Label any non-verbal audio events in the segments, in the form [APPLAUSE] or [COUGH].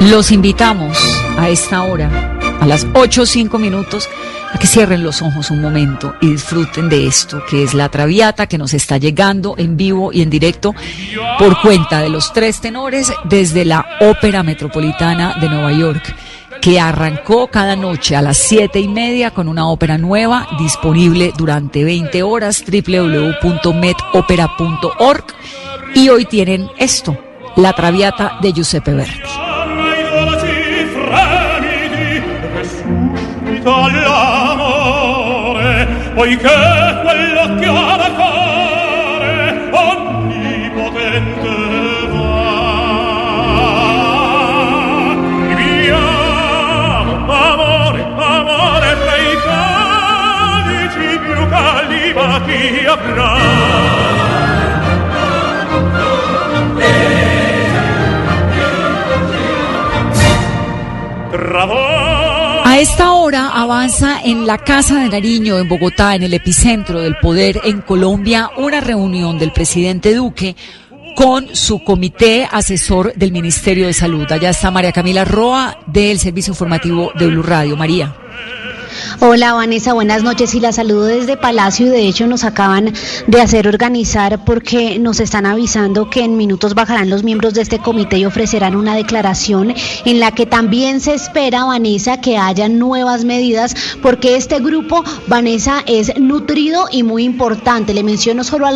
Los invitamos a esta hora, a las 8 o 5 minutos, a que cierren los ojos un momento y disfruten de esto, que es la Traviata que nos está llegando en vivo y en directo por cuenta de los tres tenores desde la Ópera Metropolitana de Nueva York que arrancó cada noche a las siete y media con una ópera nueva disponible durante 20 horas www.metopera.org y hoy tienen esto, la Traviata de Giuseppe Verdi. poiché quello A esta hora avanza en la Casa de Nariño, en Bogotá, en el epicentro del poder en Colombia, una reunión del presidente Duque con su comité asesor del Ministerio de Salud. Allá está María Camila Roa del Servicio Informativo de Blue Radio. María. Hola Vanessa, buenas noches y la saludo desde Palacio y de hecho nos acaban de hacer organizar porque nos están avisando que en minutos bajarán los miembros de este comité y ofrecerán una declaración en la que también se espera, Vanessa, que haya nuevas medidas porque este grupo, Vanessa, es nutrido y muy importante. Le menciono solo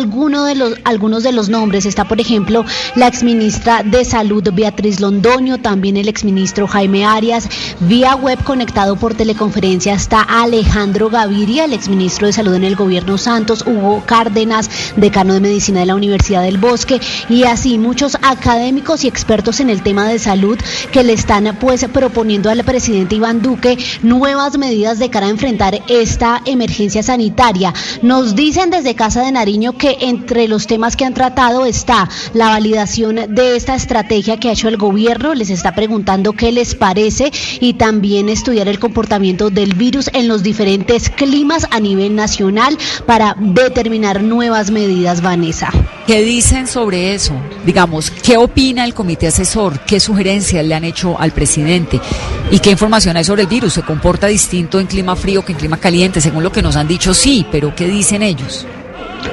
de los, algunos de los nombres. Está, por ejemplo, la exministra de Salud Beatriz Londoño, también el exministro Jaime Arias, vía web conectado por teleconferencia está Alejandro Gaviria, el exministro de Salud en el gobierno Santos, Hugo Cárdenas, decano de Medicina de la Universidad del Bosque, y así muchos académicos y expertos en el tema de salud que le están pues proponiendo al presidente Iván Duque nuevas medidas de cara a enfrentar esta emergencia sanitaria. Nos dicen desde Casa de Nariño que entre los temas que han tratado está la validación de esta estrategia que ha hecho el gobierno, les está preguntando qué les parece y también estudiar el comportamiento del virus en los diferentes climas a nivel nacional para determinar nuevas medidas, Vanessa. ¿Qué dicen sobre eso? Digamos, ¿qué opina el comité asesor? ¿Qué sugerencias le han hecho al presidente? ¿Y qué información hay sobre el virus? ¿Se comporta distinto en clima frío que en clima caliente? Según lo que nos han dicho, sí, pero ¿qué dicen ellos?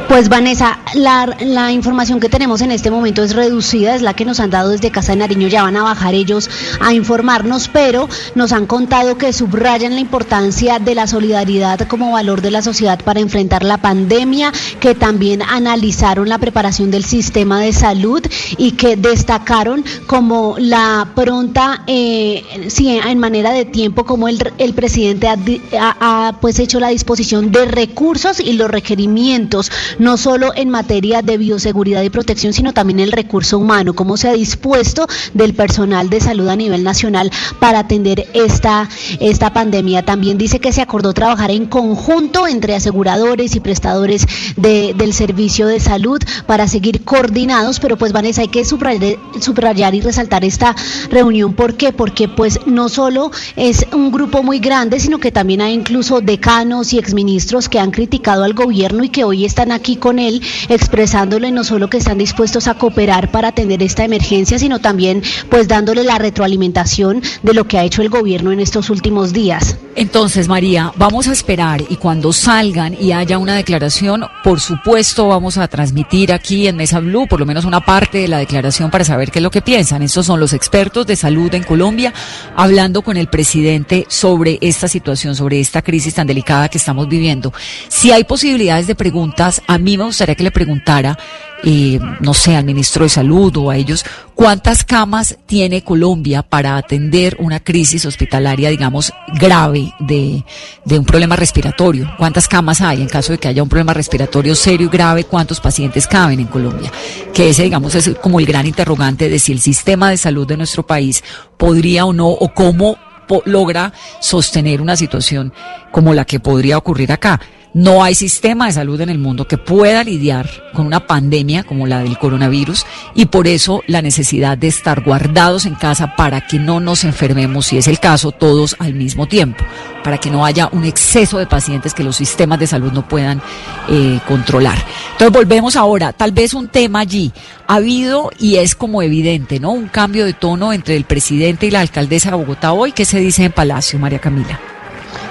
Pues Vanessa, la, información que tenemos en este momento es reducida, es la que nos han dado desde Casa de Nariño, ya van a bajar ellos a informarnos, pero nos han contado que subrayan la importancia de la solidaridad como valor de la sociedad para enfrentar la pandemia, que también analizaron la preparación del sistema de salud y que destacaron como la pronta, eh, sí, en manera de tiempo, como el, el presidente ha, ha, ha pues hecho la disposición de recursos y los requerimientos no solo en materia de bioseguridad y protección, sino también el recurso humano, cómo se ha dispuesto del personal de salud a nivel nacional para atender esta, esta pandemia. También dice que se acordó trabajar en conjunto entre aseguradores y prestadores de, del servicio de salud para seguir coordinados, pero pues Vanessa, hay que subrayar, subrayar y resaltar esta reunión. ¿Por qué? Porque pues no solo es un grupo muy grande, sino que también hay incluso decanos y exministros que han criticado al gobierno y que hoy están aquí con él expresándole no solo que están dispuestos a cooperar para atender esta emergencia, sino también pues dándole la retroalimentación de lo que ha hecho el gobierno en estos últimos días. Entonces, María, vamos a esperar y cuando salgan y haya una declaración, por supuesto vamos a transmitir aquí en Mesa Blue por lo menos una parte de la declaración para saber qué es lo que piensan. Estos son los expertos de salud en Colombia hablando con el presidente sobre esta situación, sobre esta crisis tan delicada que estamos viviendo. Si hay posibilidades de preguntas, a mí me gustaría que le preguntara eh, no sé, al ministro de Salud o a ellos, ¿cuántas camas tiene Colombia para atender una crisis hospitalaria, digamos, grave de, de un problema respiratorio? ¿Cuántas camas hay en caso de que haya un problema respiratorio serio y grave? ¿Cuántos pacientes caben en Colombia? Que ese, digamos, es como el gran interrogante de si el sistema de salud de nuestro país podría o no, o cómo logra sostener una situación como la que podría ocurrir acá. No hay sistema de salud en el mundo que pueda lidiar con una pandemia como la del coronavirus y por eso la necesidad de estar guardados en casa para que no nos enfermemos, si es el caso, todos al mismo tiempo, para que no haya un exceso de pacientes que los sistemas de salud no puedan eh, controlar. Entonces volvemos ahora, tal vez un tema allí. Ha habido y es como evidente, ¿no? Un cambio de tono entre el presidente y la alcaldesa de Bogotá hoy. ¿Qué se dice en Palacio, María Camila?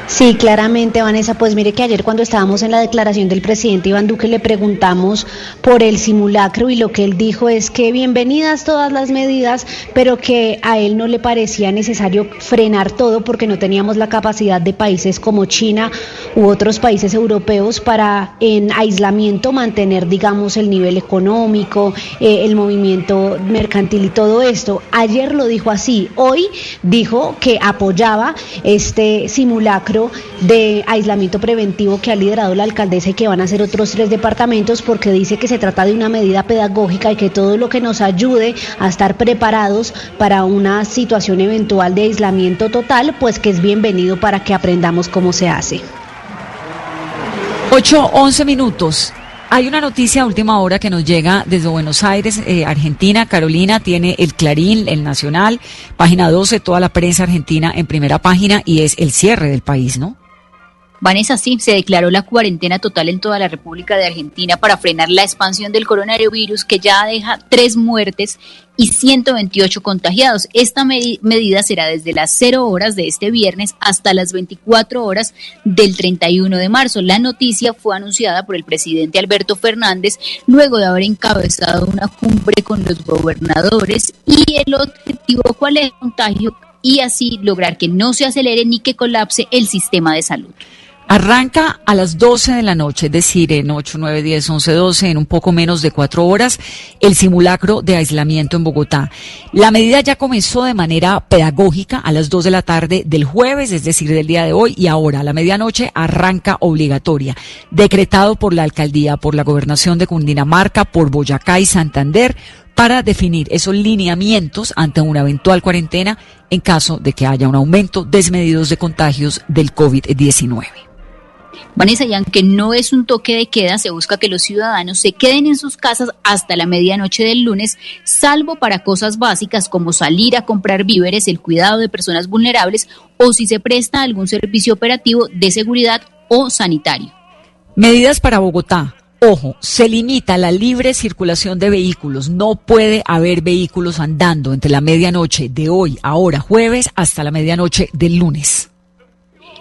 Sí, claramente, Vanessa. Pues mire que ayer cuando estábamos en la declaración del presidente Iván Duque le preguntamos por el simulacro y lo que él dijo es que bienvenidas todas las medidas, pero que a él no le parecía necesario frenar todo porque no teníamos la capacidad de países como China u otros países europeos para en aislamiento mantener, digamos, el nivel económico, eh, el movimiento mercantil y todo esto. Ayer lo dijo así. Hoy dijo que apoyaba este simulacro de aislamiento preventivo que ha liderado la alcaldesa y que van a ser otros tres departamentos porque dice que se trata de una medida pedagógica y que todo lo que nos ayude a estar preparados para una situación eventual de aislamiento total, pues que es bienvenido para que aprendamos cómo se hace. 8, 11 minutos. Hay una noticia a última hora que nos llega desde Buenos Aires, eh, Argentina. Carolina tiene el Clarín, el Nacional, página 12, toda la prensa argentina en primera página y es el cierre del país, ¿no? Vanessa, sí, se declaró la cuarentena total en toda la República de Argentina para frenar la expansión del coronavirus que ya deja tres muertes y 128 contagiados. Esta medida será desde las 0 horas de este viernes hasta las 24 horas del 31 de marzo. La noticia fue anunciada por el presidente Alberto Fernández luego de haber encabezado una cumbre con los gobernadores y el objetivo cuál es el contagio y así lograr que no se acelere ni que colapse el sistema de salud. Arranca a las 12 de la noche, es decir, en 8, 9, 10, 11, 12, en un poco menos de cuatro horas, el simulacro de aislamiento en Bogotá. La medida ya comenzó de manera pedagógica a las 2 de la tarde del jueves, es decir, del día de hoy, y ahora a la medianoche arranca obligatoria, decretado por la alcaldía, por la gobernación de Cundinamarca, por Boyacá y Santander, para definir esos lineamientos ante una eventual cuarentena en caso de que haya un aumento desmedidos de contagios del COVID-19. Vanessa, y aunque no es un toque de queda, se busca que los ciudadanos se queden en sus casas hasta la medianoche del lunes, salvo para cosas básicas como salir a comprar víveres, el cuidado de personas vulnerables o si se presta algún servicio operativo de seguridad o sanitario. Medidas para Bogotá. Ojo, se limita la libre circulación de vehículos. No puede haber vehículos andando entre la medianoche de hoy, ahora jueves, hasta la medianoche del lunes.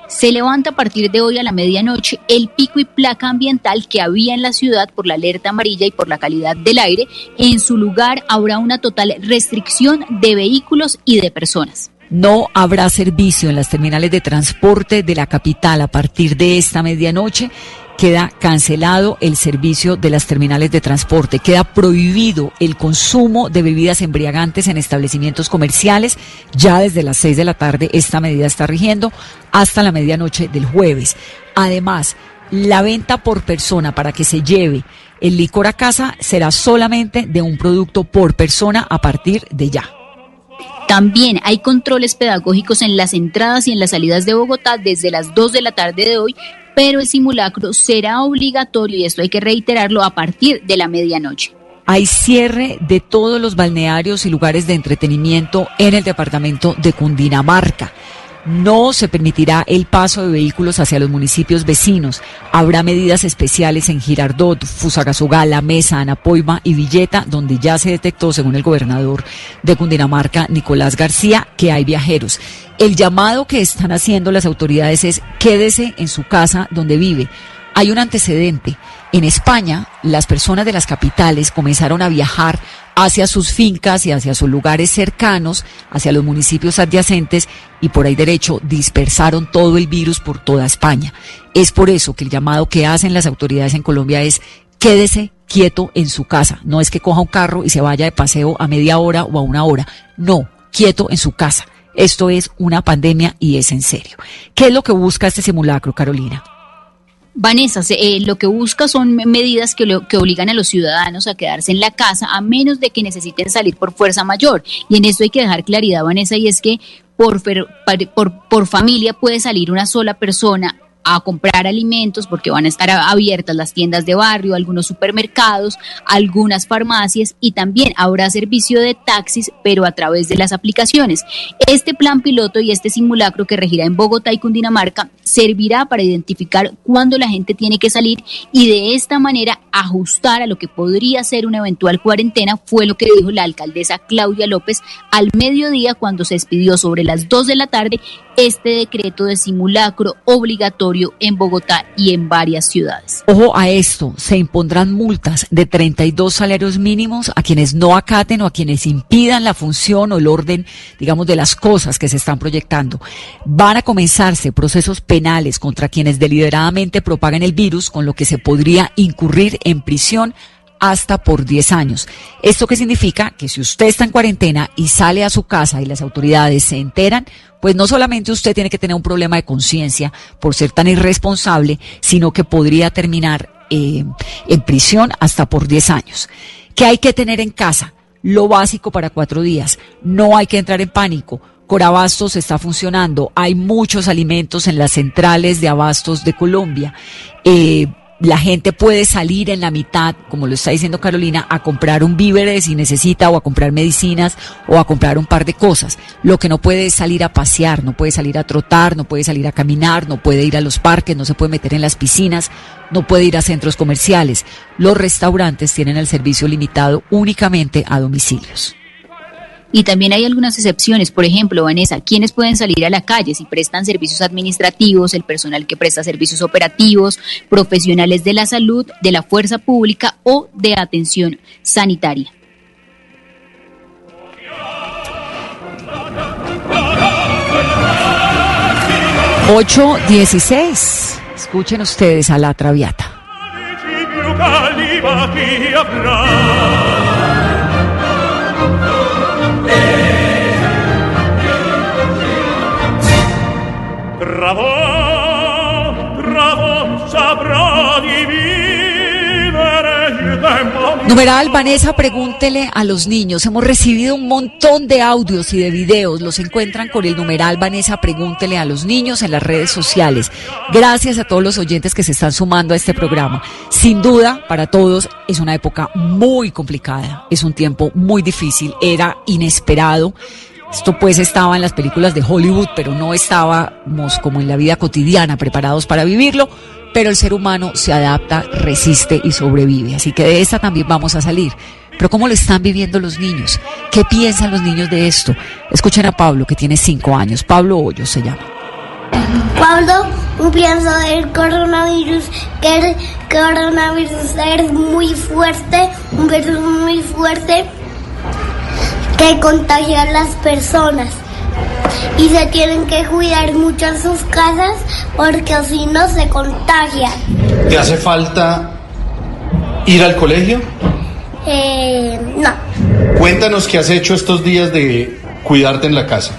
Se levanta a partir de hoy a la medianoche el pico y placa ambiental que había en la ciudad por la alerta amarilla y por la calidad del aire. En su lugar habrá una total restricción de vehículos y de personas. No habrá servicio en las terminales de transporte de la capital a partir de esta medianoche queda cancelado el servicio de las terminales de transporte, queda prohibido el consumo de bebidas embriagantes en establecimientos comerciales. Ya desde las seis de la tarde esta medida está rigiendo hasta la medianoche del jueves. Además, la venta por persona para que se lleve el licor a casa será solamente de un producto por persona a partir de ya. También hay controles pedagógicos en las entradas y en las salidas de Bogotá desde las 2 de la tarde de hoy pero el simulacro será obligatorio, y esto hay que reiterarlo, a partir de la medianoche. Hay cierre de todos los balnearios y lugares de entretenimiento en el departamento de Cundinamarca. No se permitirá el paso de vehículos hacia los municipios vecinos. Habrá medidas especiales en Girardot, Fusagasugá, Mesa, Anapoima y Villeta, donde ya se detectó, según el gobernador de Cundinamarca, Nicolás García, que hay viajeros. El llamado que están haciendo las autoridades es quédese en su casa donde vive. Hay un antecedente. En España, las personas de las capitales comenzaron a viajar hacia sus fincas y hacia sus lugares cercanos, hacia los municipios adyacentes y por ahí derecho dispersaron todo el virus por toda España. Es por eso que el llamado que hacen las autoridades en Colombia es quédese quieto en su casa. No es que coja un carro y se vaya de paseo a media hora o a una hora. No, quieto en su casa. Esto es una pandemia y es en serio. ¿Qué es lo que busca este simulacro, Carolina? Vanessa, eh, lo que busca son medidas que, que obligan a los ciudadanos a quedarse en la casa a menos de que necesiten salir por fuerza mayor. Y en esto hay que dejar claridad, Vanessa, y es que por, por familia puede salir una sola persona a comprar alimentos porque van a estar abiertas las tiendas de barrio, algunos supermercados, algunas farmacias y también habrá servicio de taxis, pero a través de las aplicaciones. Este plan piloto y este simulacro que regirá en Bogotá y Cundinamarca servirá para identificar cuándo la gente tiene que salir y de esta manera ajustar a lo que podría ser una eventual cuarentena, fue lo que dijo la alcaldesa Claudia López al mediodía cuando se expidió sobre las 2 de la tarde este decreto de simulacro obligatorio en Bogotá y en varias ciudades. Ojo a esto, se impondrán multas de 32 salarios mínimos a quienes no acaten o a quienes impidan la función o el orden, digamos, de las cosas que se están proyectando. Van a comenzarse procesos penales contra quienes deliberadamente propagan el virus, con lo que se podría incurrir en prisión hasta por 10 años. ¿Esto qué significa? Que si usted está en cuarentena y sale a su casa y las autoridades se enteran, pues no solamente usted tiene que tener un problema de conciencia por ser tan irresponsable, sino que podría terminar eh, en prisión hasta por 10 años. ¿Qué hay que tener en casa? Lo básico para cuatro días. No hay que entrar en pánico. Corabastos está funcionando. Hay muchos alimentos en las centrales de abastos de Colombia. Eh, la gente puede salir en la mitad, como lo está diciendo Carolina, a comprar un víver si necesita o a comprar medicinas o a comprar un par de cosas. Lo que no puede es salir a pasear, no puede salir a trotar, no puede salir a caminar, no puede ir a los parques, no se puede meter en las piscinas, no puede ir a centros comerciales. Los restaurantes tienen el servicio limitado únicamente a domicilios. Y también hay algunas excepciones, por ejemplo, Vanessa, ¿quiénes pueden salir a la calle si prestan servicios administrativos, el personal que presta servicios operativos, profesionales de la salud, de la fuerza pública o de atención sanitaria. Ocho dieciséis. Escuchen ustedes a la Traviata. Numeral Vanessa, pregúntele a los niños. Hemos recibido un montón de audios y de videos. Los encuentran con el numeral Vanessa, pregúntele a los niños en las redes sociales. Gracias a todos los oyentes que se están sumando a este programa. Sin duda, para todos es una época muy complicada. Es un tiempo muy difícil. Era inesperado. Esto pues estaba en las películas de Hollywood, pero no estábamos como en la vida cotidiana preparados para vivirlo, pero el ser humano se adapta, resiste y sobrevive. Así que de esta también vamos a salir. Pero ¿cómo lo están viviendo los niños? ¿Qué piensan los niños de esto? Escuchen a Pablo, que tiene cinco años. Pablo Hoyos se llama. Pablo, pienso del coronavirus, que el coronavirus es muy fuerte, un virus muy fuerte que contagia a las personas y se tienen que cuidar mucho en sus casas porque si no se contagian. ¿Te hace falta ir al colegio? Eh, no. Cuéntanos qué has hecho estos días de cuidarte en la casa.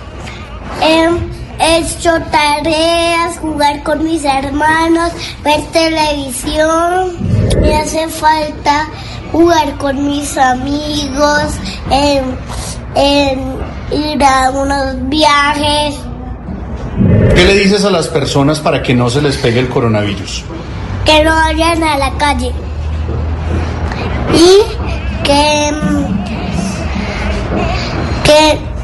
He hecho tareas, jugar con mis hermanos, ver televisión. Me hace falta jugar con mis amigos, en, ir a unos viajes. ¿Qué le dices a las personas para que no se les pegue el coronavirus? Que no vayan a la calle. Y que, que,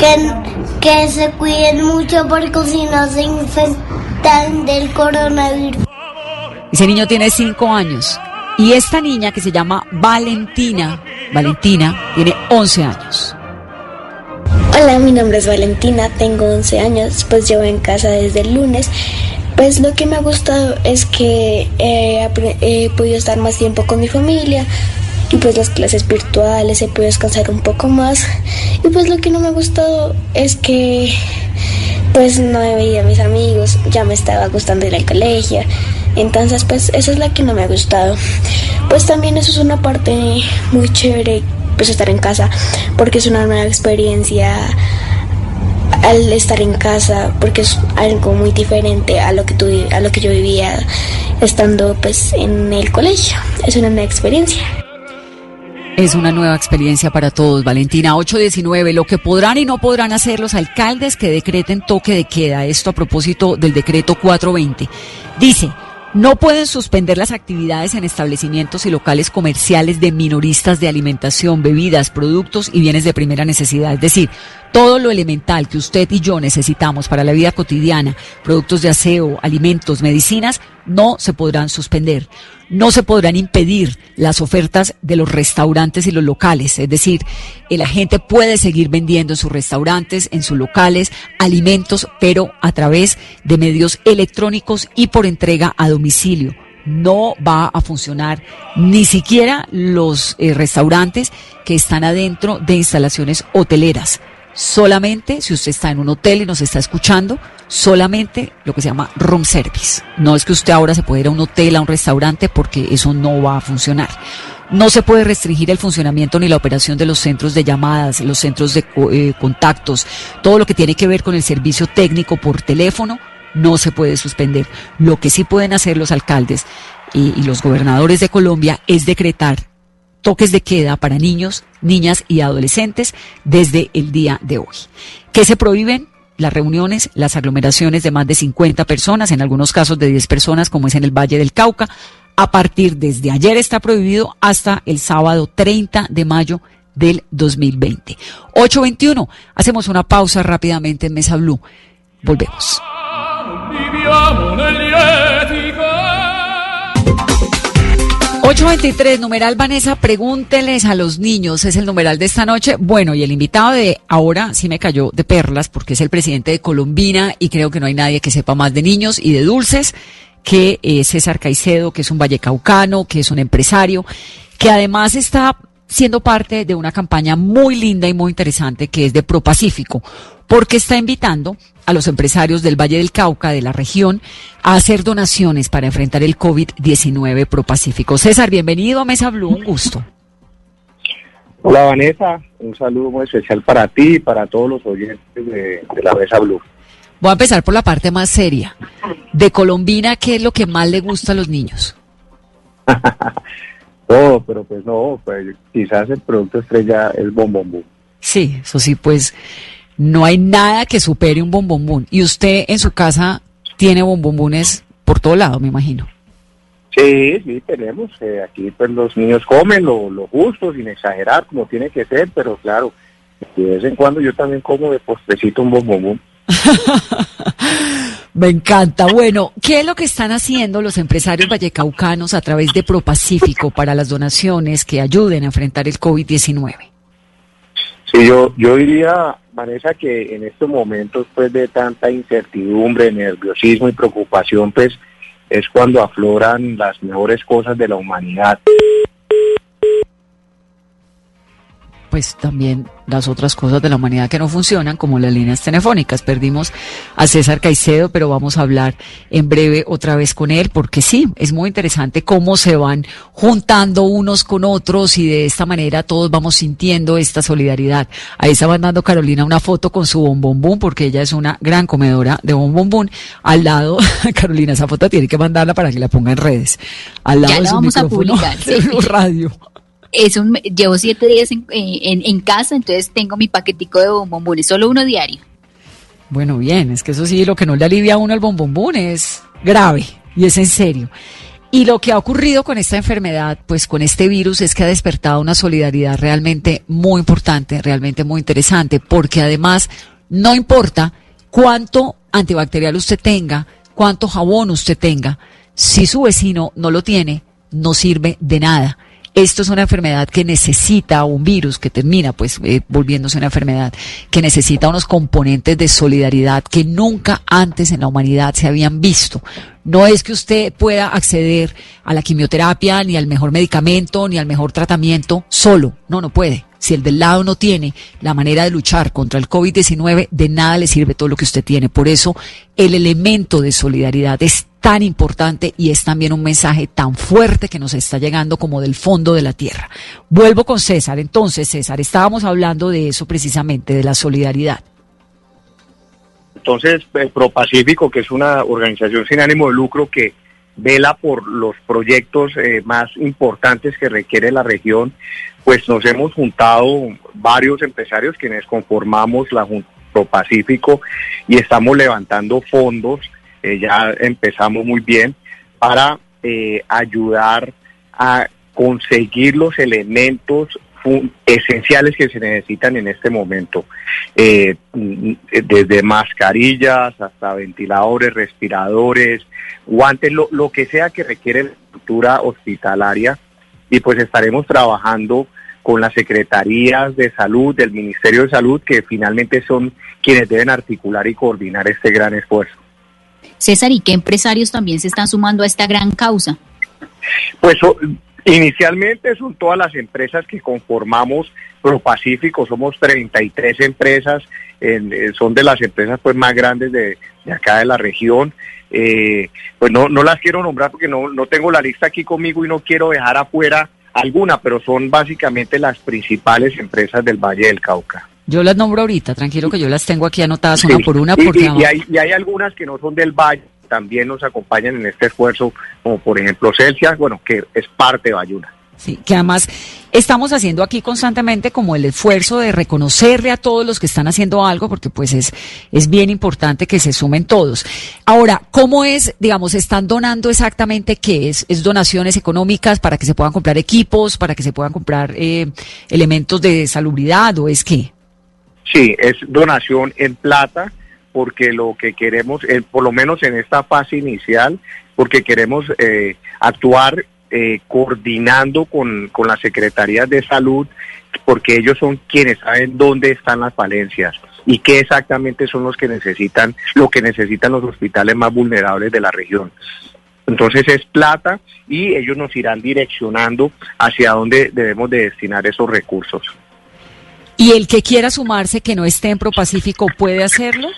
que, que se cuiden mucho porque si no se infectan del coronavirus. Ese niño tiene cinco años. Y esta niña que se llama Valentina, Valentina, tiene 11 años. Hola, mi nombre es Valentina, tengo 11 años, pues llevo en casa desde el lunes. Pues lo que me ha gustado es que he podido estar más tiempo con mi familia y pues las clases virtuales he podido descansar un poco más. Y pues lo que no me ha gustado es que pues no he veía a mis amigos, ya me estaba gustando ir al colegio Entonces, pues esa es la que no me ha gustado. Pues también eso es una parte muy chévere, pues estar en casa, porque es una nueva experiencia al estar en casa, porque es algo muy diferente a lo que tú, a lo que yo vivía estando pues en el colegio. Es una nueva experiencia. Es una nueva experiencia para todos, Valentina. 819, lo que podrán y no podrán hacer los alcaldes que decreten toque de queda. Esto a propósito del decreto 420. Dice, no pueden suspender las actividades en establecimientos y locales comerciales de minoristas de alimentación, bebidas, productos y bienes de primera necesidad. Es decir, todo lo elemental que usted y yo necesitamos para la vida cotidiana, productos de aseo, alimentos, medicinas, no se podrán suspender. No se podrán impedir las ofertas de los restaurantes y los locales. Es decir, la gente puede seguir vendiendo en sus restaurantes, en sus locales, alimentos, pero a través de medios electrónicos y por entrega a domicilio. No va a funcionar ni siquiera los eh, restaurantes que están adentro de instalaciones hoteleras solamente si usted está en un hotel y nos está escuchando, solamente lo que se llama room service. No es que usted ahora se pueda ir a un hotel, a un restaurante, porque eso no va a funcionar. No se puede restringir el funcionamiento ni la operación de los centros de llamadas, los centros de eh, contactos, todo lo que tiene que ver con el servicio técnico por teléfono, no se puede suspender. Lo que sí pueden hacer los alcaldes y los gobernadores de Colombia es decretar toques de queda para niños, niñas y adolescentes desde el día de hoy. ¿Qué se prohíben? Las reuniones, las aglomeraciones de más de 50 personas, en algunos casos de 10 personas, como es en el Valle del Cauca. A partir desde ayer está prohibido hasta el sábado 30 de mayo del 2020. 821. Hacemos una pausa rápidamente en Mesa Blue. Volvemos. 823, numeral Vanessa, pregúnteles a los niños, es el numeral de esta noche. Bueno, y el invitado de ahora sí me cayó de perlas porque es el presidente de Colombina y creo que no hay nadie que sepa más de niños y de dulces que eh, César Caicedo, que es un vallecaucano, que es un empresario, que además está siendo parte de una campaña muy linda y muy interesante que es de Pro Pacífico, porque está invitando a los empresarios del Valle del Cauca, de la región, a hacer donaciones para enfrentar el COVID-19 Pro Pacífico. César, bienvenido a Mesa Blue, un gusto. Hola Vanessa, un saludo muy especial para ti y para todos los oyentes de, la Mesa Blue. Voy a empezar por la parte más seria. De Colombina, ¿qué es lo que más le gusta a los niños? [LAUGHS] oh, pero pues no, pues quizás el producto estrella es bombombú. Sí, eso sí, pues no hay nada que supere un bombombún. Y usted en su casa tiene bombombunes por todo lado, me imagino. Sí, sí, tenemos. Eh, aquí pues los niños comen lo, lo, justo, sin exagerar, como tiene que ser, pero claro, de vez en cuando yo también como de postrecito un bombombún. [LAUGHS] Me encanta. Bueno, ¿qué es lo que están haciendo los empresarios vallecaucanos a través de ProPacífico para las donaciones que ayuden a enfrentar el COVID-19? Sí, yo, yo diría, Vanessa, que en estos momentos pues de tanta incertidumbre, nerviosismo y preocupación, pues es cuando afloran las mejores cosas de la humanidad pues también las otras cosas de la humanidad que no funcionan, como las líneas telefónicas. Perdimos a César Caicedo, pero vamos a hablar en breve otra vez con él, porque sí, es muy interesante cómo se van juntando unos con otros y de esta manera todos vamos sintiendo esta solidaridad. Ahí está mandando Carolina una foto con su bombombún, porque ella es una gran comedora de bombombún. Al lado, [LAUGHS] Carolina, esa foto tiene que mandarla para que la ponga en redes. Al lado de su vamos micrófono a publicar, [LAUGHS] radio es un, llevo siete días en, en, casa, entonces tengo mi paquetico de bombombones, solo uno diario. Bueno, bien, es que eso sí, lo que no le alivia a uno el bombombón es grave y es en serio. Y lo que ha ocurrido con esta enfermedad, pues con este virus, es que ha despertado una solidaridad realmente muy importante, realmente muy interesante, porque además no importa cuánto antibacterial usted tenga, cuánto jabón usted tenga, si su vecino no lo tiene, no sirve de nada esto es una enfermedad que necesita un virus que termina pues eh, volviéndose una enfermedad que necesita unos componentes de solidaridad que nunca antes en la humanidad se habían visto. No es que usted pueda acceder a la quimioterapia, ni al mejor medicamento, ni al mejor tratamiento solo. No, no puede. Si el del lado no tiene la manera de luchar contra el COVID-19, de nada le sirve todo lo que usted tiene. Por eso el elemento de solidaridad es tan importante y es también un mensaje tan fuerte que nos está llegando como del fondo de la tierra. Vuelvo con César. Entonces, César, estábamos hablando de eso precisamente, de la solidaridad. Entonces, eh, ProPacífico, que es una organización sin ánimo de lucro que vela por los proyectos eh, más importantes que requiere la región, pues nos hemos juntado varios empresarios quienes conformamos la ProPacífico y estamos levantando fondos, eh, ya empezamos muy bien, para ayudar a conseguir los elementos esenciales que se necesitan en este momento, eh, desde mascarillas hasta ventiladores, respiradores, guantes, lo, lo que sea que requiere la estructura hospitalaria y pues estaremos trabajando con las secretarías de salud del Ministerio de Salud que finalmente son quienes deben articular y coordinar este gran esfuerzo. César, ¿y qué empresarios también se están sumando a esta gran causa? Pues Inicialmente son todas las empresas que conformamos ProPacífico, somos 33 empresas, eh, son de las empresas pues más grandes de, acá de la región. Eh, pues no, no las quiero nombrar porque no, no tengo la lista aquí conmigo y no quiero dejar afuera alguna, pero son básicamente las principales empresas del Valle del Cauca. Yo las nombro ahorita, tranquilo que yo las tengo aquí anotadas una por una. Porque y, hay, y hay algunas que no son del Valle, también nos acompañan en este esfuerzo, como por ejemplo Celsius, bueno, que es parte de Bayuna. Sí, que además estamos haciendo aquí constantemente como el esfuerzo de reconocerle a todos los que están haciendo algo, porque pues es, es bien importante que se sumen todos. Ahora, ¿cómo es, digamos, están donando exactamente qué es? ¿Es donaciones económicas para que se puedan comprar equipos, para que se puedan comprar eh, elementos de salubridad o es qué? Sí, es donación en plata, porque lo que queremos, eh, por lo menos en esta fase inicial, porque queremos eh, actuar eh, coordinando con, con las secretarías de salud, porque ellos son quienes saben dónde están las falencias y qué exactamente son los que necesitan, lo que necesitan los hospitales más vulnerables de la región. Entonces es plata y ellos nos irán direccionando hacia dónde debemos de destinar esos recursos. ¿Y el que quiera sumarse que no esté en ProPacífico puede hacerlo?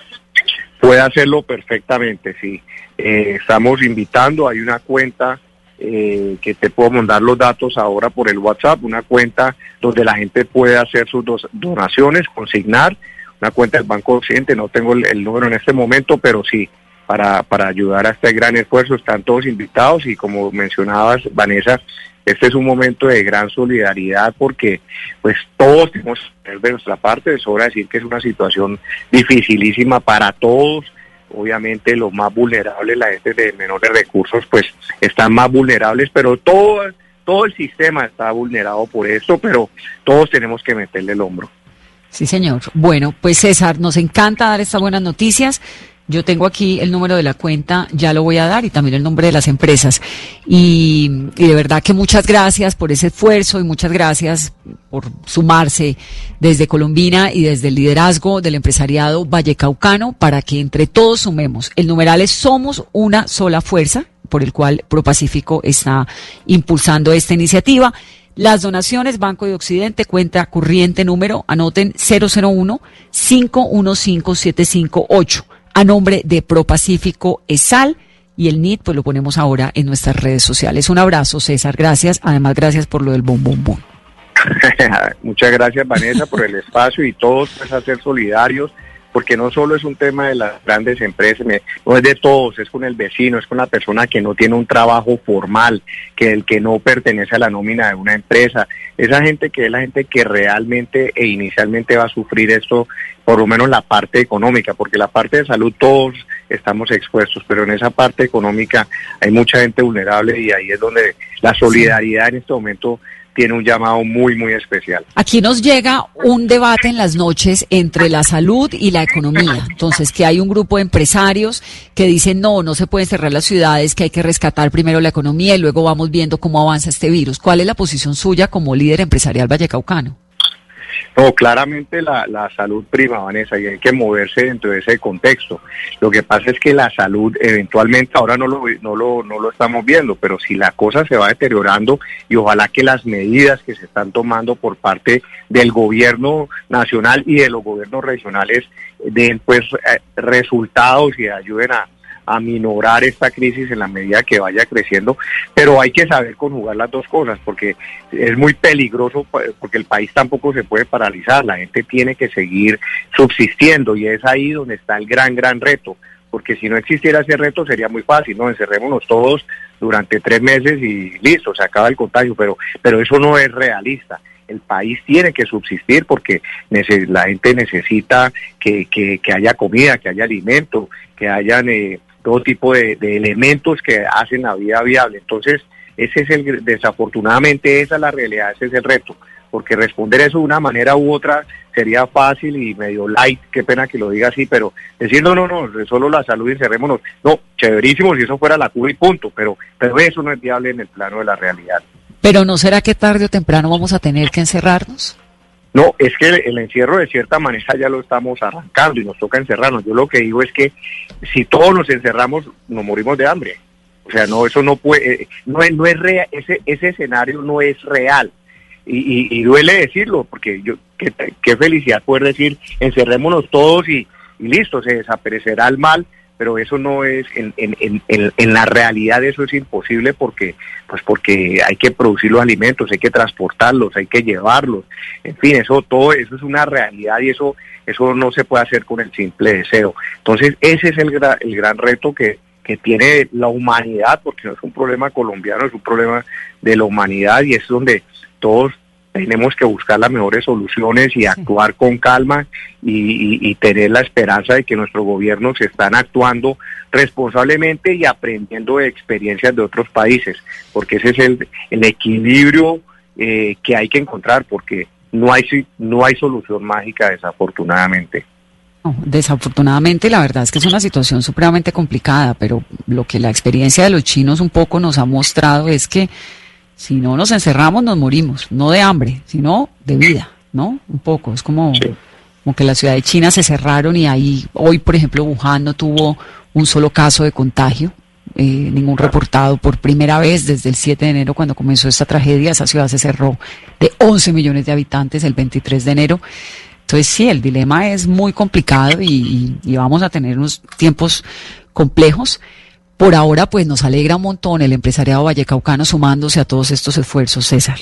Puede hacerlo perfectamente, sí. Eh, estamos invitando, hay una cuenta eh, que te puedo mandar los datos ahora por el WhatsApp, una cuenta donde la gente puede hacer sus donaciones, consignar, una cuenta del Banco Occidente, no tengo el, número en este momento, pero sí, para, para ayudar a este gran esfuerzo están todos invitados y como mencionabas, Vanessa, este es un momento de gran solidaridad porque pues todos tenemos que de nuestra parte, es hora de decir que es una situación dificilísima para todos, obviamente los más vulnerables, la gente de menores recursos pues están más vulnerables, pero todo, todo el sistema está vulnerado por esto, pero todos tenemos que meterle el hombro. Sí, señor. Bueno, pues César, nos encanta dar estas buenas noticias. Yo tengo aquí el número de la cuenta, ya lo voy a dar y también el nombre de las empresas. Y, de verdad que muchas gracias por ese esfuerzo y muchas gracias por sumarse desde Colombina y desde el liderazgo del empresariado vallecaucano para que entre todos sumemos. El numeral es Somos una sola fuerza, por el cual ProPacífico está impulsando esta iniciativa. Las donaciones, Banco de Occidente, cuenta corriente número, anoten 001 515 758 a nombre de ProPacífico ESAL y el NIT, pues lo ponemos ahora en nuestras redes sociales. Un abrazo, César, gracias. Además, gracias por lo del bom, bom, bom. [LAUGHS] Muchas gracias, Vanessa, por el espacio y todos pues, a ser solidarios porque no solo es un tema de las grandes empresas, no es de todos, es con el vecino, es con la persona que no tiene un trabajo formal, que el que no pertenece a la nómina de una empresa, esa gente que es la gente que realmente e inicialmente va a sufrir esto, por lo menos la parte económica, porque la parte de salud todos estamos expuestos, pero en esa parte económica hay mucha gente vulnerable y ahí es donde la solidaridad en este momento tiene un llamado muy, muy especial. Aquí nos llega un debate en las noches entre la salud y la economía. Entonces, que hay un grupo de empresarios que dicen, no, no se pueden cerrar las ciudades, que hay que rescatar primero la economía y luego vamos viendo cómo avanza este virus. ¿Cuál es la posición suya como líder empresarial vallecaucano? No, claramente la, la salud prima, Vanessa, y hay que moverse dentro de ese contexto. Lo que pasa es que la salud eventualmente ahora no lo, no lo, no lo estamos viendo, pero si la cosa se va deteriorando y ojalá que las medidas que se están tomando por parte del gobierno nacional y de los gobiernos regionales den pues eh, resultados y ayuden a, a minorar esta crisis en la medida que vaya creciendo, pero hay que saber conjugar las dos cosas porque es muy peligroso porque el país tampoco se puede paralizar, la gente tiene que seguir subsistiendo y es ahí donde está el gran, gran reto, porque si no existiera ese reto sería muy fácil, ¿no? Encerrémonos todos durante tres meses y listo, se acaba el contagio, pero, pero eso no es realista el país tiene que subsistir porque la gente necesita que, que, haya comida, que haya alimento, que hayan eh, todo tipo de, elementos que hacen la vida viable. Entonces, ese es el, desafortunadamente esa es la realidad, ese es el reto, porque responder eso de una manera u otra sería fácil y medio light, qué pena que lo diga así, pero decir no, no, no, solo la salud y encerrémonos, no, chéverísimo si eso fuera la cura y punto, pero, pero eso no es viable en el plano de la realidad. Pero ¿no será que tarde o temprano vamos a tener que encerrarnos? No, es que el encierro de cierta manera ya lo estamos arrancando y nos toca encerrarnos. Yo lo que digo es que si todos nos encerramos, nos morimos de hambre. O sea, no, eso no puede, eh, no es, no es real, ese, ese escenario no es real. Y, duele decirlo, porque yo, qué, qué felicidad poder decir, encerrémonos todos y, y listo, se desaparecerá el mal, pero eso no es, en, en, en, en, la realidad eso es imposible porque, pues porque hay que producir los alimentos, hay que transportarlos, hay que llevarlos, en fin, eso todo, eso es una realidad y eso, eso no se puede hacer con el simple deseo. Entonces ese es el, el gran reto que, que tiene la humanidad, porque no es un problema colombiano, es un problema de la humanidad y es donde todos tenemos que buscar las mejores soluciones y actuar con calma y, tener la esperanza de que nuestros gobiernos están actuando responsablemente y aprendiendo de experiencias de otros países, porque ese es el, equilibrio eh, que hay que encontrar, porque no hay, no hay solución mágica desafortunadamente. desafortunadamente, la verdad es que es una situación supremamente complicada, pero lo que la experiencia de los chinos un poco nos ha mostrado es que si no nos encerramos, nos morimos, no de hambre, sino de vida, ¿no? Un poco, es como, como que la ciudad de China se cerraron y ahí, hoy, por ejemplo, Wuhan no tuvo un solo caso de contagio, eh, ningún reportado por primera vez desde el 7 de enero cuando comenzó esta tragedia. Esa ciudad se cerró de 11 millones de habitantes el 23 de enero. Entonces sí, el dilema es muy complicado y vamos a tener unos tiempos complejos. Por ahora, pues nos alegra un montón el empresariado vallecaucano sumándose a todos estos esfuerzos, César.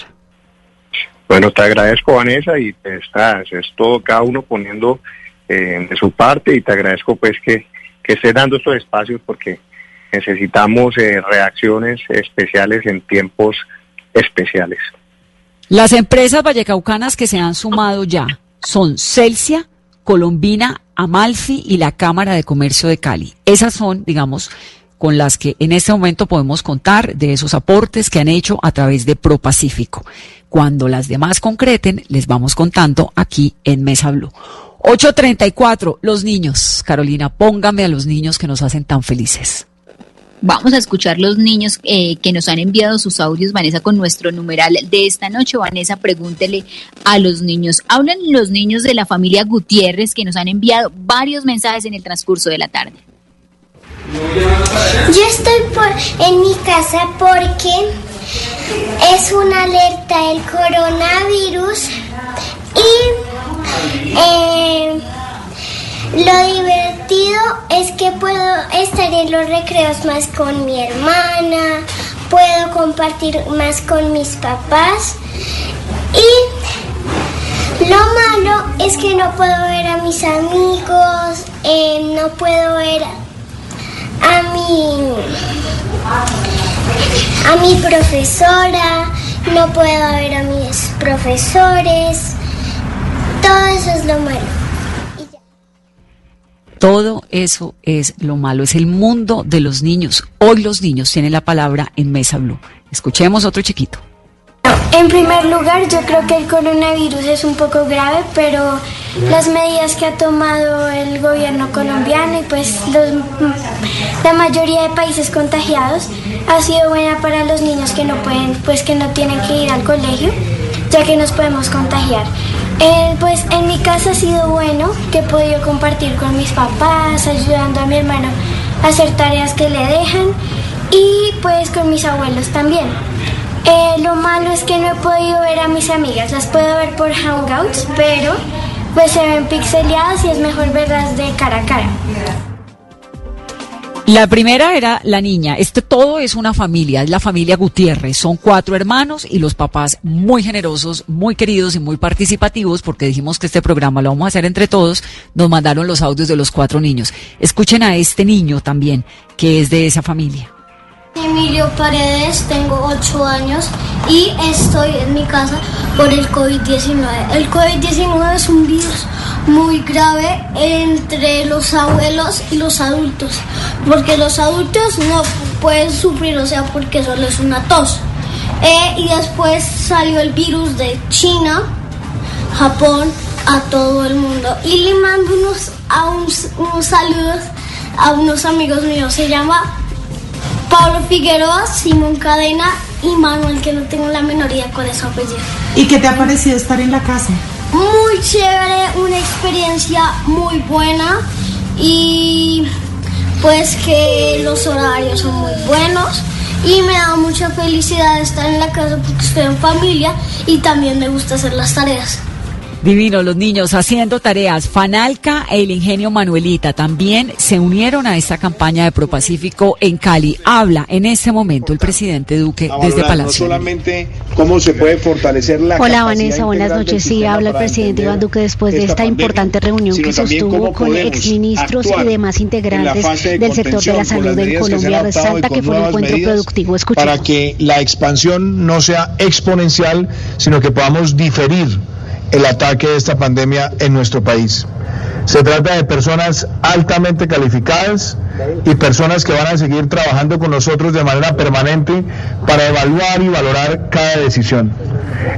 Bueno, te agradezco, Vanessa, y estás, es todo cada uno poniendo eh, de su parte y te agradezco pues que, que estés dando estos espacios porque necesitamos eh, reacciones especiales en tiempos especiales. Las empresas vallecaucanas que se han sumado ya son Celsia, Colombina, Amalfi y la Cámara de Comercio de Cali. Esas son, digamos, con las que en este momento podemos contar de esos aportes que han hecho a través de ProPacífico. Cuando las demás concreten, les vamos contando aquí en Mesa Blue. 834, los niños. Carolina, póngame a los niños que nos hacen tan felices. Vamos a escuchar los niños eh, que nos han enviado sus audios, Vanessa, con nuestro numeral de esta noche. Vanessa, pregúntele a los niños. Hablan los niños de la familia Gutiérrez que nos han enviado varios mensajes en el transcurso de la tarde. Yo estoy por, en mi casa porque es una alerta del coronavirus y eh, lo divertido es que puedo estar en los recreos más con mi hermana, puedo compartir más con mis papás y lo malo es que no puedo ver a mis amigos, eh, no puedo ver a mi, a mi profesora, no puedo ver a mis profesores. Todo eso es lo malo. Todo eso es lo malo, es el mundo de los niños. Hoy los niños tienen la palabra en Mesa Blue. Escuchemos otro chiquito. En primer lugar, yo creo que el coronavirus es un poco grave, pero las medidas que ha tomado el gobierno colombiano y pues la mayoría de países contagiados ha sido buena para los niños que no pueden, pues que no tienen que ir al colegio, ya que nos podemos contagiar. Eh, pues en mi casa ha sido bueno que he podido compartir con mis papás, ayudando a mi hermano a hacer tareas que le dejan y pues con mis abuelos también. Eh, lo malo es que no he podido ver a mis amigas, las puedo ver por Hangouts, pero pues se ven pixeleadas y es mejor verlas de cara a cara. La primera era la niña. Este todo es una familia, es la familia Gutiérrez. Son cuatro hermanos y los papás muy generosos, muy queridos y muy participativos porque dijimos que este programa lo vamos a hacer entre todos. Nos mandaron los audios de los cuatro niños. Escuchen a este niño también, que es de esa familia. Emilio Paredes, tengo 8 años y estoy en mi casa por el COVID-19. El COVID-19 es un virus muy grave entre los abuelos y los adultos, porque los adultos no pueden sufrir, o sea, porque solo es una tos. Eh, y después salió el virus de China, Japón, a todo el mundo. Y le mando unos, a unos, unos saludos a unos amigos míos, se llama Pablo Figueroa, Simón Cadena y Manuel, que no tengo la menor idea cuál es su apellido. ¿Y qué te ha parecido estar en la casa? Muy chévere, una experiencia muy buena y pues que los horarios son muy buenos y me da mucha felicidad estar en la casa porque estoy en familia y también me gusta hacer las tareas. Divino, los niños haciendo tareas. Fanalca e el ingenio Manuelita también se unieron a esta campaña de Propacífico en Cali. Habla en este momento el presidente Duque desde No Palacio. solamente cómo se puede fortalecer la Hola Vanessa, buenas noches. Sí, habla el presidente Iván Duque después de esta esta pandemia, importante reunión que sostuvo con exministros y demás integrantes de del sector de la salud en Colombia. Resalta que fue un encuentro productivo. Escuchemos. para que la expansión no sea exponencial, sino que podamos diferir el ataque de esta pandemia en nuestro país. Se trata de personas altamente calificadas y personas que van a seguir trabajando con nosotros de manera permanente para evaluar y valorar cada decisión.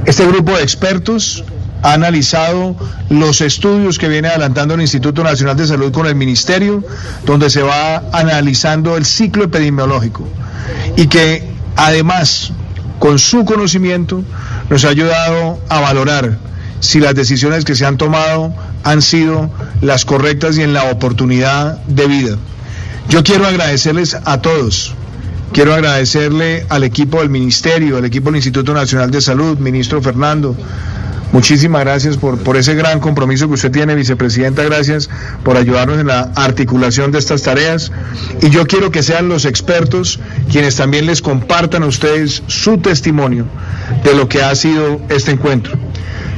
Este grupo de expertos ha analizado los estudios que viene adelantando el Instituto Nacional de Salud con el Ministerio, donde se va analizando el ciclo epidemiológico y que además, con su conocimiento, nos ha ayudado a valorar si las decisiones que se han tomado han sido las correctas y en la oportunidad de vida. Yo quiero agradecerles a todos. Quiero agradecerle al equipo del Ministerio, al equipo del Instituto Nacional de Salud, ministro Fernando. Muchísimas gracias por, por ese gran compromiso que usted tiene, vicepresidenta. Gracias por ayudarnos en la articulación de estas tareas. Y yo quiero que sean los expertos quienes también les compartan a ustedes su testimonio de lo que ha sido este encuentro.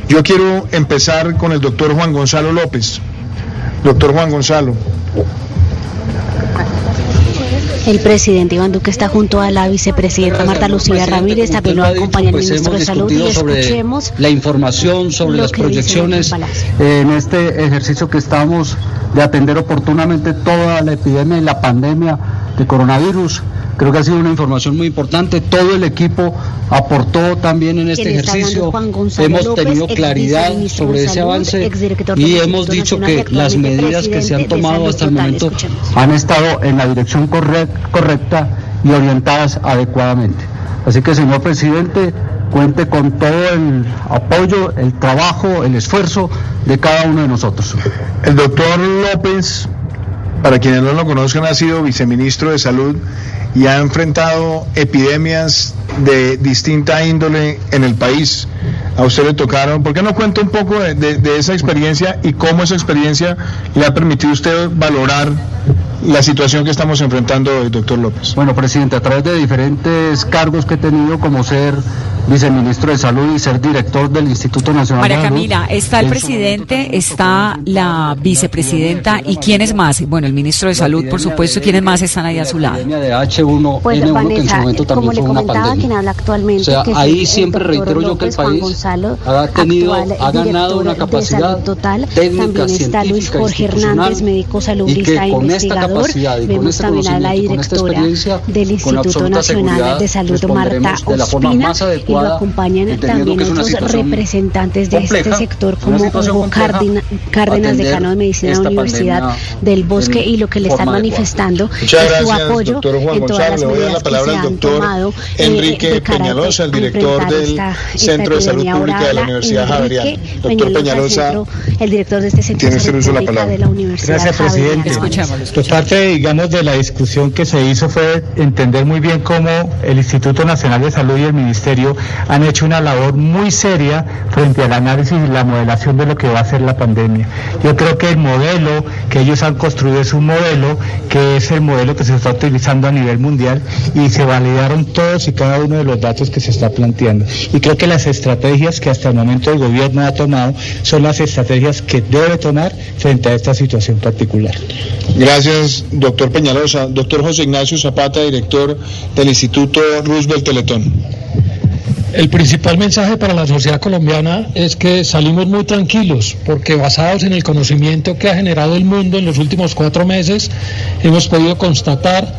Yo quiero empezar con el doctor Juan Gonzalo López. Doctor Juan Gonzalo, El presidente Iván Duque está junto a la vicepresidenta Marta Lucía Ramírez, también lo acompaña el pues ministro de Salud y sobre escuchemos la información, sobre las proyecciones eh, en este ejercicio que estamos de atender oportunamente toda la epidemia y la pandemia de coronavirus. Creo que ha sido una información muy importante. Todo el equipo aportó también en este ejercicio. Hemos López, tenido claridad sobre ese Salud, avance y hemos dicho que las medidas que se han tomado hasta el momento Escuchemos. han estado en la dirección correc- correcta y orientadas adecuadamente. Así que, señor presidente, cuente con todo el apoyo, el trabajo, el esfuerzo de cada uno de nosotros. el doctor López, para quienes no lo conozcan, ha sido viceministro de Salud y ha enfrentado epidemias de distinta índole en el país. A usted le tocaron, ¿por qué no cuenta un poco de, de- de esa experiencia y cómo esa experiencia le ha permitido a usted valorar la situación que estamos enfrentando hoy, doctor López? Bueno, presidente, a través de diferentes cargos que he tenido, como ser viceministro de Salud y ser director del Instituto Nacional María de Salud. Camila, está el presidente, está la vicepresidenta y quiénes más. Bueno, el ministro de Salud, por supuesto, quiénes más están ahí a su lado. epidemia de H1N1 Pues que en su momento como también le fue una comentaba pandemia. quien habla actualmente, O sea, que es ahí siempre reitero yo que el país Gonzalo, ha tenido, ha ganado director una de capacidad Salud Total. técnica, También está Luis Jorge Hernández, médico y saludista, que con esta investigador. Capacidad y con este también a la con esta directora experiencia, del Instituto Nacional de Salud, Marta de la forma Ospina, más y lo acompañan también otros representantes de compleja, este sector como Hugo Cárdenas, atender decano de Medicina de la Universidad pandemia del Bosque y lo que le están adecuada. manifestando Muchas es su gracias, apoyo doctor Juan en todas Gonzalo. las Le voy a dar medidas la palabra que se al han doctor tomado eh, Enrique carácter Peñalosa, el director del esta- esta Centro de Salud. Pública de la Universidad Javeriana. Doctor Peñalosa, el director de este centro tiene de usted salud uso de la pública palabra. de la Universidad Gracias, presidente. Javeriana. Parte, digamos, de la discusión que se hizo fue entender muy bien cómo el Instituto Nacional de Salud y el Ministerio han hecho una labor muy seria frente al análisis y la modelación de lo que va a ser la pandemia. Yo creo que el modelo que ellos han construido es un modelo que es el modelo que se está utilizando a nivel mundial y se validaron todos y cada uno de los datos que se está planteando. Y creo que las estrategias que hasta el momento el gobierno ha tomado son las estrategias que debe tomar frente a esta situación particular. Gracias, doctor Peñalosa. Doctor José Ignacio Zapata, director del Instituto Roosevelt Teletón. El principal mensaje para la sociedad colombiana es que salimos muy tranquilos porque basados en el conocimiento que ha generado el mundo en los últimos cuatro meses, hemos podido constatar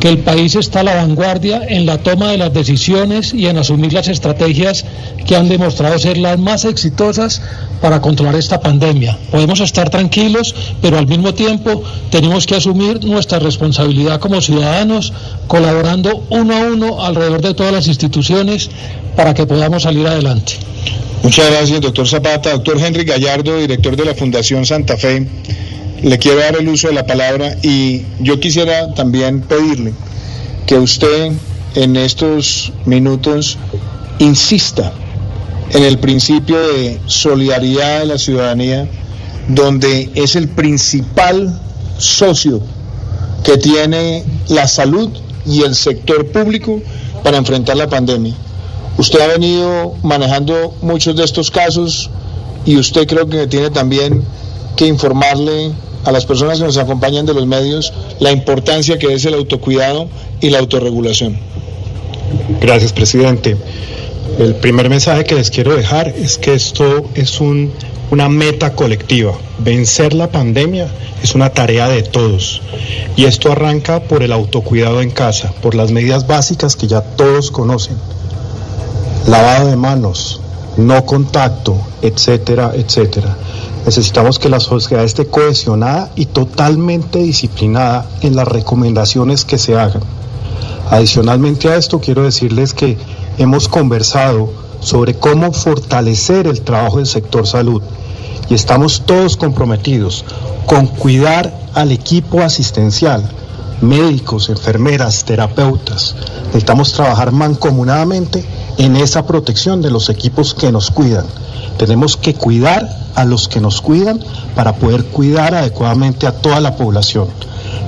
que el país está a la vanguardia en la toma de las decisiones y en asumir las estrategias que han demostrado ser las más exitosas para controlar esta pandemia. Podemos estar tranquilos, pero al mismo tiempo tenemos que asumir nuestra responsabilidad como ciudadanos, colaborando uno a uno alrededor de todas las instituciones para que podamos salir adelante. Muchas gracias, doctor Zapata. Doctor Henry Gallardo, director de la Fundación Santa Fe, le quiero dar el uso de la palabra y yo quisiera también pedirle que usted en estos minutos insista en el principio de solidaridad de la ciudadanía, donde es el principal socio que tiene la salud y el sector público para enfrentar la pandemia. Usted ha venido manejando muchos de estos casos y usted creo que tiene también que informarle a las personas que nos acompañan de los medios la importancia que es el autocuidado y la autorregulación. Gracias, presidente. El primer mensaje que les quiero dejar es que esto es un, una meta colectiva. Vencer la pandemia es una tarea de todos. Y esto arranca por el autocuidado en casa, por las medidas básicas que ya todos conocen. Lavado de manos, no contacto, etcétera, etcétera. Necesitamos que la sociedad esté cohesionada y totalmente disciplinada en las recomendaciones que se hagan. Adicionalmente a esto, quiero decirles que hemos conversado sobre cómo fortalecer el trabajo del sector salud y estamos todos comprometidos con cuidar al equipo asistencial, médicos, enfermeras, terapeutas. Necesitamos trabajar mancomunadamente en esa protección de los equipos que nos cuidan. Tenemos que cuidar a los que nos cuidan para poder cuidar adecuadamente a toda la población.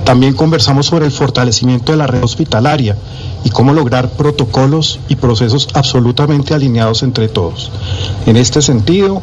También conversamos sobre el fortalecimiento de la red hospitalaria y cómo lograr protocolos y procesos absolutamente alineados entre todos. En este sentido,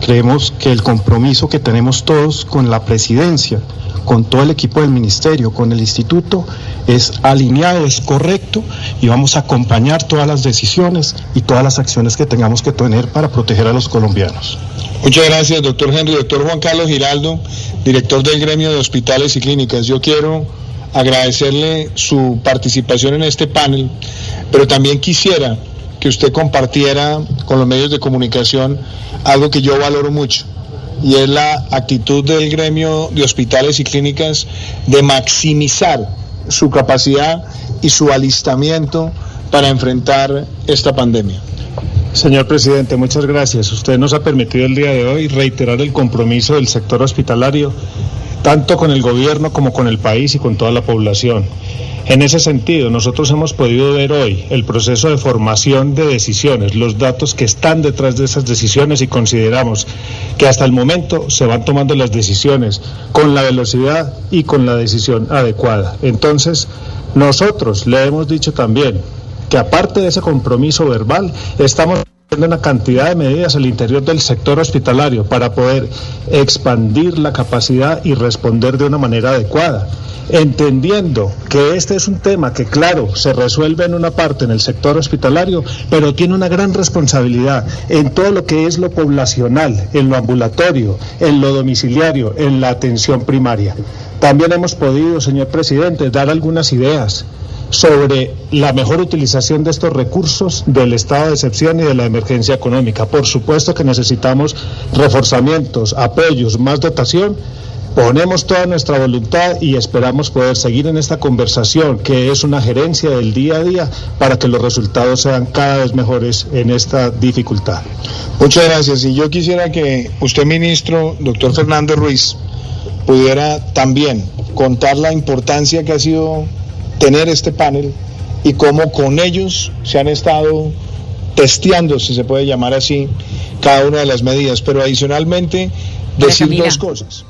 creemos que el compromiso que tenemos todos con la presidencia, con todo el equipo del ministerio, con el instituto, es alineado, es correcto y vamos a acompañar todas las decisiones y todas las acciones que tengamos que tener para proteger a los colombianos. Muchas gracias, doctor Henry. Doctor Juan Carlos Giraldo, director del gremio de hospitales y clínicas. Yo quiero agradecerle su participación en este panel, pero también quisiera que usted compartiera con los medios de comunicación algo que yo valoro mucho y es la actitud del gremio de hospitales y clínicas de maximizar su capacidad y su alistamiento para enfrentar esta pandemia. Señor presidente, muchas gracias. Usted nos ha permitido el día de hoy reiterar el compromiso del sector hospitalario, tanto con el gobierno como con el país y con toda la población. En ese sentido, nosotros hemos podido ver hoy el proceso de formación de decisiones, los datos que están detrás de esas decisiones y consideramos que hasta el momento se van tomando las decisiones con la velocidad y con la decisión adecuada. Entonces, nosotros le hemos dicho también que aparte de ese compromiso verbal, estamos una cantidad de medidas al interior del sector hospitalario para poder expandir la capacidad y responder de una manera adecuada entendiendo que este es un tema que, claro, se resuelve en una parte en el sector hospitalario, pero tiene una gran responsabilidad en todo lo que es lo poblacional, en lo ambulatorio, en lo domiciliario, en la atención primaria. También hemos podido, señor presidente, dar algunas ideas sobre la mejor utilización de estos recursos del estado de excepción y de la emergencia económica. Por supuesto que necesitamos reforzamientos, apoyos, más dotación, Ponemos toda nuestra voluntad y esperamos poder seguir en esta conversación, que es una gerencia del día a día, para que los resultados sean cada vez mejores en esta dificultad. Muchas gracias. Y yo quisiera que usted, ministro, doctor Fernando Ruiz, pudiera también contar la importancia que ha sido tener este panel y cómo con ellos se han estado testeando, si se puede llamar así, cada una de las medidas. Pero adicionalmente, decir dos cosas.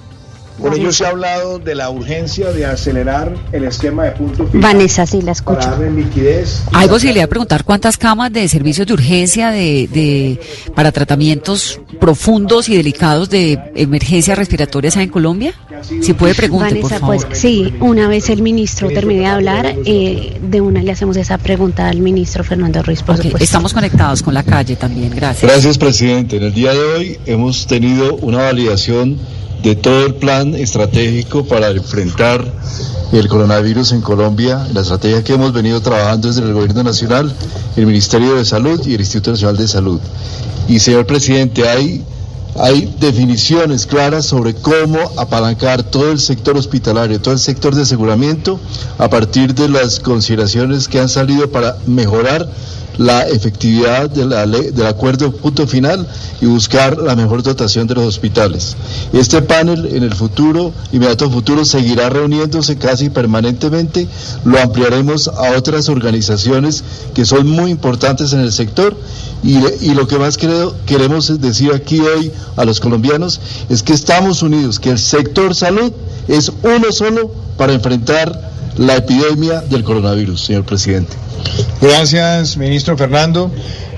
Con ellos se ha hablado de la urgencia de acelerar el esquema de punto final. Vanessa, sí la escucho. Para darle liquidez. Hay posibilidad de preguntar cuántas camas de servicios de urgencia de, de para tratamientos profundos y delicados de emergencias respiratorias hay en Colombia. Si puede preguntar, por Vanessa, favor. pues sí, una vez el ministro termine de hablar, eh, de una le hacemos esa pregunta al ministro Fernando Ruiz, por. Estamos conectados con la calle también, gracias. Gracias, presidente. En el día de hoy hemos tenido una validación de todo el plan estratégico para enfrentar el coronavirus en Colombia, la estrategia que hemos venido trabajando desde el Gobierno Nacional, el Ministerio de Salud y el Instituto Nacional de Salud. Y, señor presidente, hay, hay definiciones claras sobre cómo apalancar todo el sector hospitalario, todo el sector de aseguramiento, a partir de las consideraciones que han salido para mejorar la efectividad del acuerdo punto final y buscar la mejor dotación de los hospitales. Este panel en el futuro, inmediato futuro, seguirá reuniéndose casi permanentemente, lo ampliaremos a otras organizaciones que son muy importantes en el sector y, lo que más queremos decir aquí hoy a los colombianos es que estamos unidos, que el sector salud es uno solo para enfrentar la epidemia del coronavirus, señor presidente. Gracias, ministro Fernando.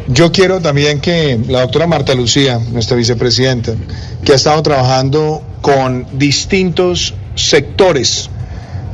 Yo quiero también que la doctora Marta Lucía, nuestra vicepresidenta, que ha estado trabajando con distintos sectores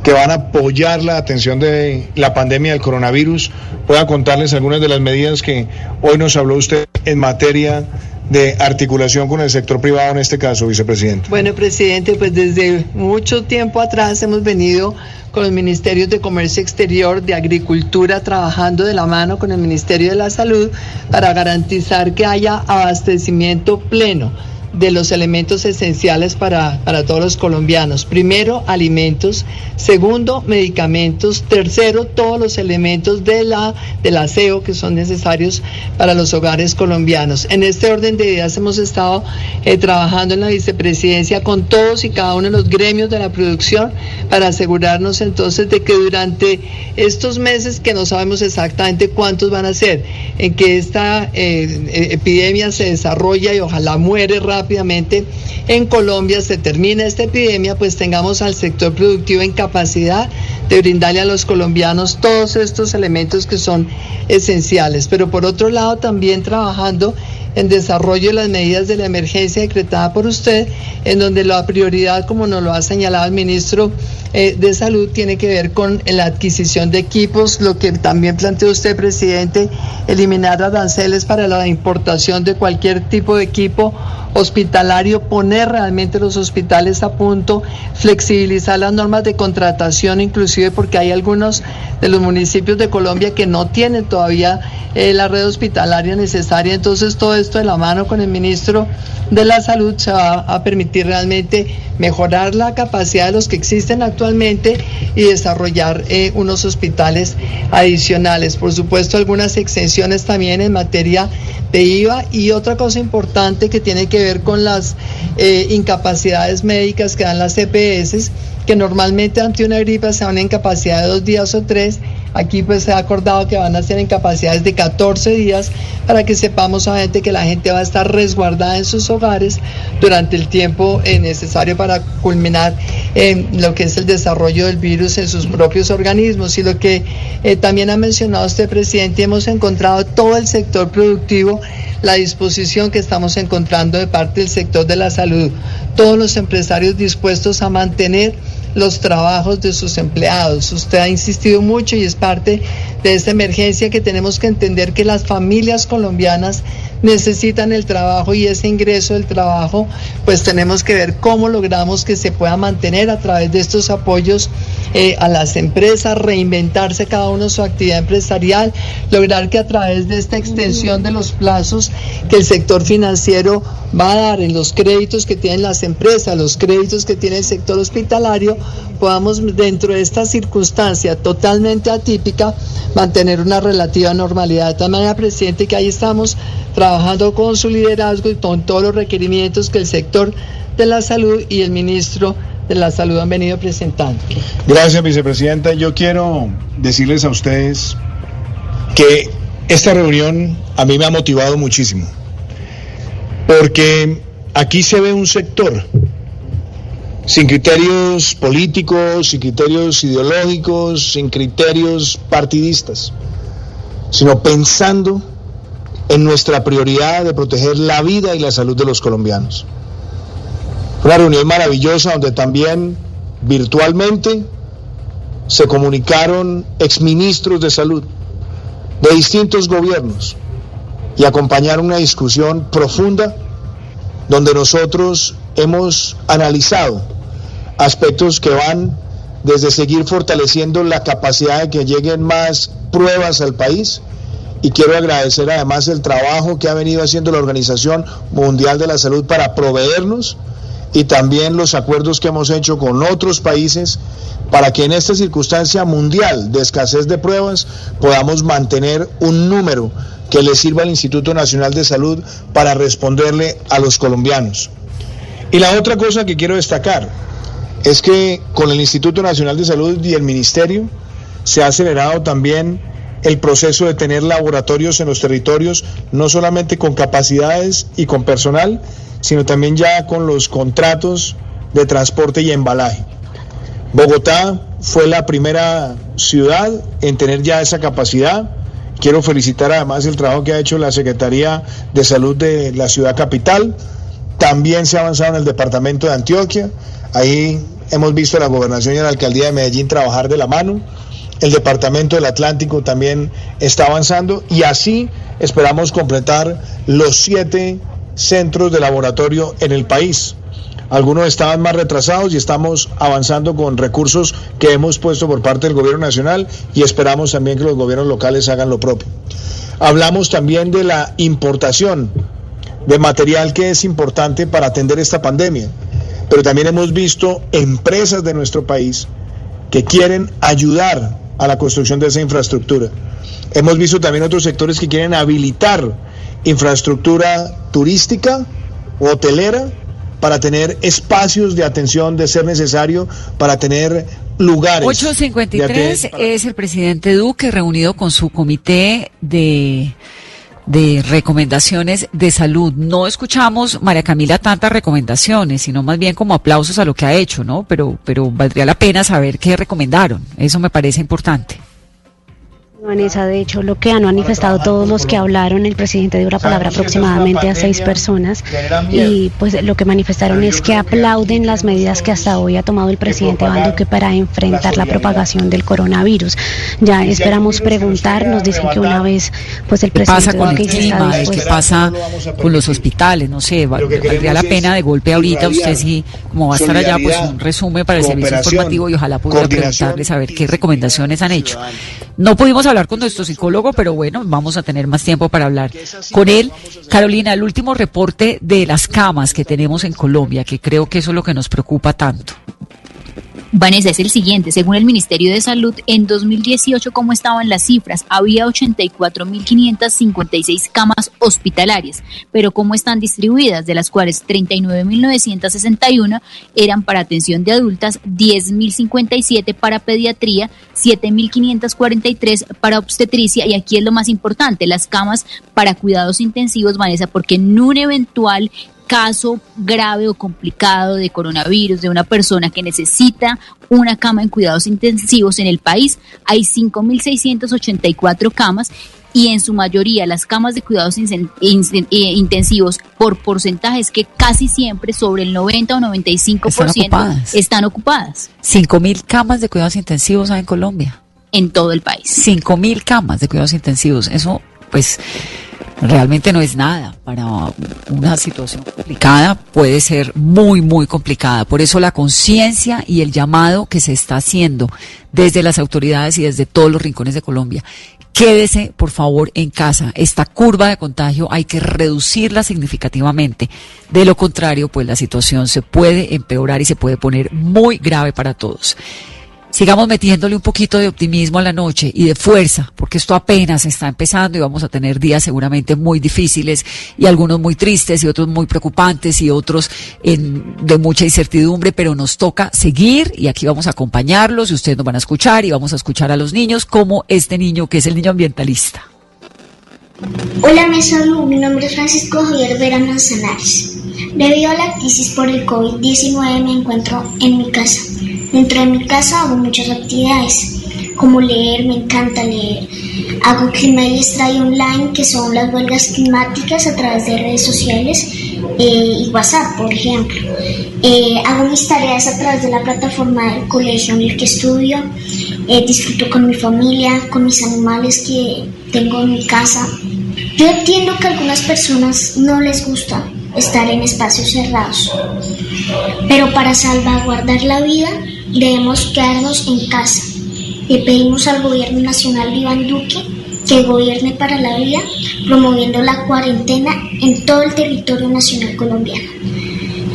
que van a apoyar la atención de la pandemia del coronavirus, pueda contarles algunas de las medidas que hoy nos habló usted en materia de articulación con el sector privado en este caso, vicepresidente. Bueno, presidente, pues desde mucho tiempo atrás hemos venido con los ministerios de Comercio Exterior, de Agricultura, trabajando de la mano con el Ministerio de la Salud para garantizar que haya abastecimiento pleno de los elementos esenciales para, para todos los colombianos. Primero, alimentos. Segundo, medicamentos. Tercero, todos los elementos de la, del aseo que son necesarios para los hogares colombianos. En este orden de ideas hemos estado eh, trabajando en la vicepresidencia con todos y cada uno de los gremios de la producción para asegurarnos entonces de que durante estos meses que no sabemos exactamente cuántos van a ser, en que esta eh, epidemia se desarrolla y ojalá muere rápidamente, en Colombia se termina esta epidemia, pues tengamos al sector productivo en capacidad de brindarle a los colombianos todos estos elementos que son esenciales. Pero por otro lado, también trabajando en desarrollo de las medidas de la emergencia decretada por usted, en donde la prioridad, como nos lo ha señalado el ministro eh, de Salud, tiene que ver con la adquisición de equipos, lo que también planteó usted, presidente, eliminar aranceles para la importación de cualquier tipo de equipo hospitalario, poner realmente los hospitales a punto, flexibilizar las normas de contratación, inclusive porque hay algunos de los municipios de Colombia que no tienen todavía eh, la red hospitalaria necesaria. Entonces, todo esto de la mano con el ministro de la Salud se va a permitir realmente mejorar la capacidad de los que existen actualmente y desarrollar eh, unos hospitales adicionales. Por supuesto, algunas exenciones también en materia de IVA y otra cosa importante que tiene que ver con las eh, incapacidades médicas que dan las EPS, que normalmente ante una gripa se da una incapacidad de dos días o tres, Aquí pues se ha acordado que van a ser en capacidades de 14 días para que sepamos obviamente que la gente va a estar resguardada en sus hogares durante el tiempo eh, necesario para culminar eh, lo que es el desarrollo del virus en sus propios organismos. Y lo que eh, también ha mencionado este presidente, hemos encontrado todo el sector productivo la disposición que estamos encontrando de parte del sector de la salud, todos los empresarios dispuestos a mantener los trabajos de sus empleados. Usted ha insistido mucho y es parte de esta emergencia que tenemos que entender que las familias colombianas necesitan el trabajo y ese ingreso del trabajo, pues tenemos que ver cómo logramos que se pueda mantener a través de estos apoyos eh, a las empresas, reinventarse cada uno su actividad empresarial, lograr que a través de esta extensión de los plazos que el sector financiero va a dar en los créditos que tienen las empresas, los créditos que tiene el sector hospitalario, podamos dentro de esta circunstancia totalmente atípica mantener una relativa normalidad. De tal manera, presidente, que ahí estamos trabajando con su liderazgo y con todos los requerimientos que el sector de la salud y el ministro de la salud han venido presentando. Gracias, vicepresidenta. Yo quiero decirles a ustedes que esta reunión a mí me ha motivado muchísimo, porque aquí se ve un sector sin criterios políticos, sin criterios ideológicos, sin criterios partidistas, sino pensando en nuestra prioridad de proteger la vida y la salud de los colombianos. Una reunión maravillosa donde también virtualmente se comunicaron exministros de salud de distintos gobiernos y acompañaron una discusión profunda donde nosotros hemos analizado aspectos que van desde seguir fortaleciendo la capacidad de que lleguen más pruebas al país y quiero agradecer además el trabajo que ha venido haciendo la Organización Mundial de la Salud para proveernos y también los acuerdos que hemos hecho con otros países para que en esta circunstancia mundial de escasez de pruebas podamos mantener un número que le sirva al Instituto Nacional de Salud para responderle a los colombianos. Y la otra cosa que quiero destacar es que con el Instituto Nacional de Salud y el Ministerio se ha acelerado también el proceso de tener laboratorios en los territorios, no solamente con capacidades y con personal, sino también ya con los contratos de transporte y embalaje. Bogotá fue la primera ciudad en tener ya esa capacidad. Quiero felicitar además el trabajo que ha hecho la Secretaría de Salud de la ciudad capital. También se ha avanzado en el departamento de Antioquia. Ahí hemos visto a la gobernación y a la alcaldía de Medellín trabajar de la mano. El departamento del Atlántico también está avanzando y así esperamos completar los siete centros de laboratorio en el país. Algunos estaban más retrasados y estamos avanzando con recursos que hemos puesto por parte del gobierno nacional y esperamos también que los gobiernos locales hagan lo propio. Hablamos también de la importación de material que es importante para atender esta pandemia, pero también hemos visto empresas de nuestro país que quieren ayudar a la construcción de esa infraestructura. Hemos visto también otros sectores que quieren habilitar infraestructura turística, hotelera, para tener espacios de atención de ser necesario, para tener lugares. 853 es el presidente Duque reunido con su comité de de recomendaciones de salud. No escuchamos, María Camila, tantas recomendaciones, sino más bien como aplausos a lo que ha hecho, ¿no? Pero, pero valdría la pena saber qué recomendaron. Eso me parece importante. Vanessa, de hecho, lo que han manifestado todos los que hablaron, el presidente dio la palabra aproximadamente a seis personas y pues lo que manifestaron es que aplauden las medidas que hasta hoy ha tomado el presidente Iván Duque para enfrentar la propagación del coronavirus. Ya esperamos preguntar, nos dicen que una vez pues el presidente ¿Qué pasa con el clima? ¿Qué pasa con los hospitales? No sé, valdría la pena de golpe ahorita usted sí, como va a estar allá, pues un resumen para el servicio informativo y ojalá pudiera preguntarle saber qué recomendaciones han hecho. No pudimos hablar con nuestro psicólogo, pero bueno, vamos a tener más tiempo para hablar con él. Carolina, el último reporte de las camas que tenemos en Colombia, que creo que eso es lo que nos preocupa tanto. Vanessa, es el siguiente. Según el Ministerio de Salud, en 2018, ¿cómo estaban las cifras? Había 84.556 camas hospitalarias, pero ¿cómo están distribuidas? De las cuales 39.961 eran para atención de adultas, 10.057 para pediatría, 7.543 para obstetricia y aquí es lo más importante, las camas para cuidados intensivos, Vanessa, porque en un eventual caso grave o complicado de coronavirus de una persona que necesita una cama en cuidados intensivos en el país, hay 5.684 camas y en su mayoría las camas de cuidados eh, intensivos por porcentajes que casi siempre sobre el 90 o 95% están ocupadas. Están ocupadas. 5.000 camas de cuidados intensivos hay en Colombia. En todo el país. 5.000 camas de cuidados intensivos. Eso, pues realmente no es nada para una situación complicada, puede ser muy, muy complicada. Por eso la conciencia y el llamado que se está haciendo desde las autoridades y desde todos los rincones de Colombia. Quédese, por favor, en casa. Esta curva de contagio hay que reducirla significativamente. De lo contrario, pues la situación se puede empeorar y se puede poner muy grave para todos sigamos metiéndole un poquito de optimismo a la noche y de fuerza, porque esto apenas está empezando y vamos a tener días seguramente muy difíciles y algunos muy tristes y otros muy preocupantes y otros en, de mucha incertidumbre, pero nos toca seguir y aquí vamos a acompañarlos y ustedes nos van a escuchar y vamos a escuchar a los niños como este niño que es el niño ambientalista. Hola, me saludo. Mi nombre es Francisco Javier Vera Manzanares. Debido a la crisis por el COVID-19 me encuentro en mi casa. Dentro de mi casa hago muchas actividades, como leer, me encanta leer. Hago clima y extrae online, que son las huelgas climáticas a través de redes sociales eh, y WhatsApp, por ejemplo. Eh, hago mis tareas a través de la plataforma del colegio en el que estudio. Eh, disfruto con mi familia, con mis animales que tengo en mi casa. Yo entiendo que a algunas personas no les gusta estar en espacios cerrados, pero para salvaguardar la vida debemos quedarnos en casa. Le pedimos al gobierno nacional Iván Duque que gobierne para la vida, promoviendo la cuarentena en todo el territorio nacional colombiano.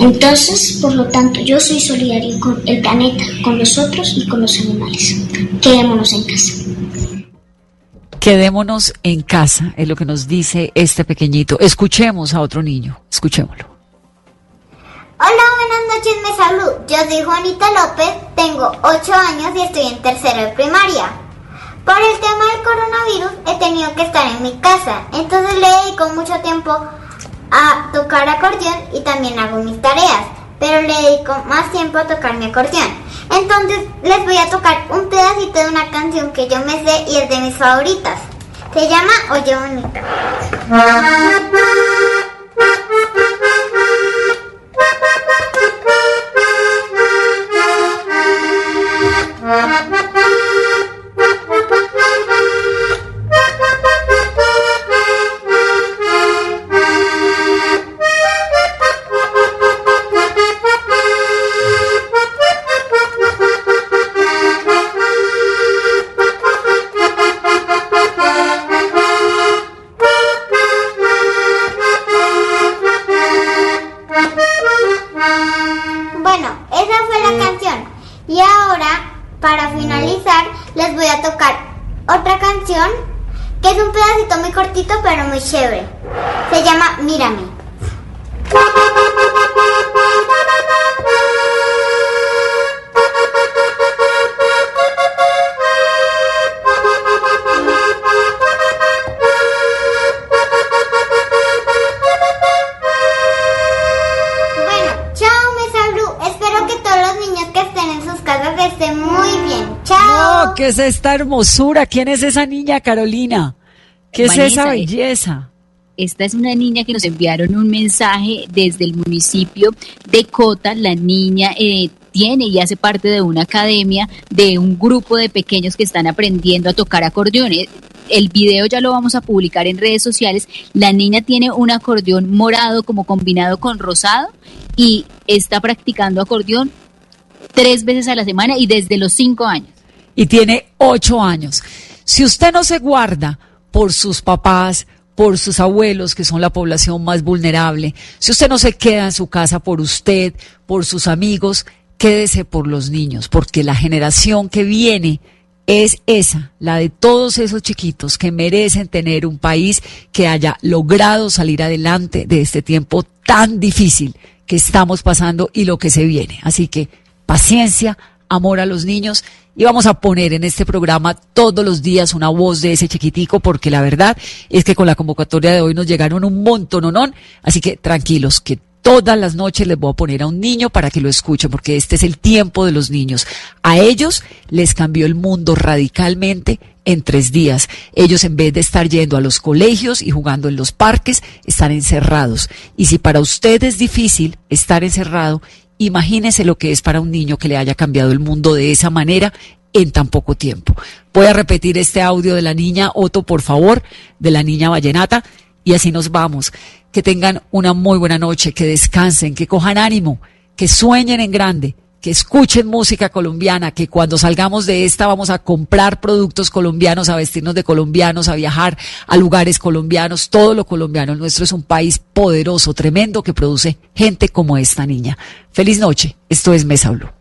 Entonces, por lo tanto, yo soy solidario con el planeta, con los otros y con los animales. Quedémonos en casa. Quedémonos en casa, es lo que nos dice este pequeñito. Escuchemos a otro niño, escuchémoslo. Hola, buenas noches, me saludo. Yo soy Juanita López, tengo 8 años y estoy en tercero de primaria. Por el tema del coronavirus he tenido que estar en mi casa, entonces le dedico mucho tiempo a tocar acordeón y también hago mis tareas, pero le dedico más tiempo a tocar mi acordeón. Entonces les voy a tocar un pedacito de una canción que yo me sé y es de mis favoritas. Se llama Oye Bonita. Es esta hermosura? ¿Quién es esa niña, Carolina? ¿Qué es esa belleza? Esta es una niña que nos enviaron un mensaje desde el municipio de Cota. La niña eh, tiene y hace parte de una academia de un grupo de pequeños que están aprendiendo a tocar acordeones. El video ya lo vamos a publicar en redes sociales. La niña tiene un acordeón morado como combinado con rosado y está practicando acordeón tres veces a la semana y desde los cinco años. Y tiene ocho años. Si usted no se guarda por sus papás, por sus abuelos, que son la población más vulnerable, si usted no se queda en su casa por usted, por sus amigos, quédese por los niños, porque la generación que viene es esa, la de todos esos chiquitos que merecen tener un país que haya logrado salir adelante de este tiempo tan difícil que estamos pasando y lo que se viene. Así que paciencia, amor a los niños y vamos a poner en este programa todos los días una voz de ese chiquitico porque la verdad es que con la convocatoria de hoy nos llegaron un montón, ¿no? Así que tranquilos, que todas las noches les voy a poner a un niño para que lo escuchen, porque este es el tiempo de los niños. A ellos les cambió el mundo radicalmente en tres días. Ellos en vez de estar yendo a los colegios y jugando en los parques, están encerrados. Y si para usted es difícil estar encerrado, imagínese lo que es para un niño que le haya cambiado el mundo de esa manera en tan poco tiempo. Voy a repetir este audio de la niña Otto, por favor, de la niña Vallenata, y así nos vamos que tengan una muy buena noche, que descansen, que cojan ánimo, que sueñen en grande, que escuchen música colombiana, que cuando salgamos de esta vamos a comprar productos colombianos, a vestirnos de colombianos, a viajar a lugares colombianos, todo lo colombiano. Nuestro es un país poderoso, tremendo, que produce gente como esta niña. Feliz noche. Esto es Mesa Blue.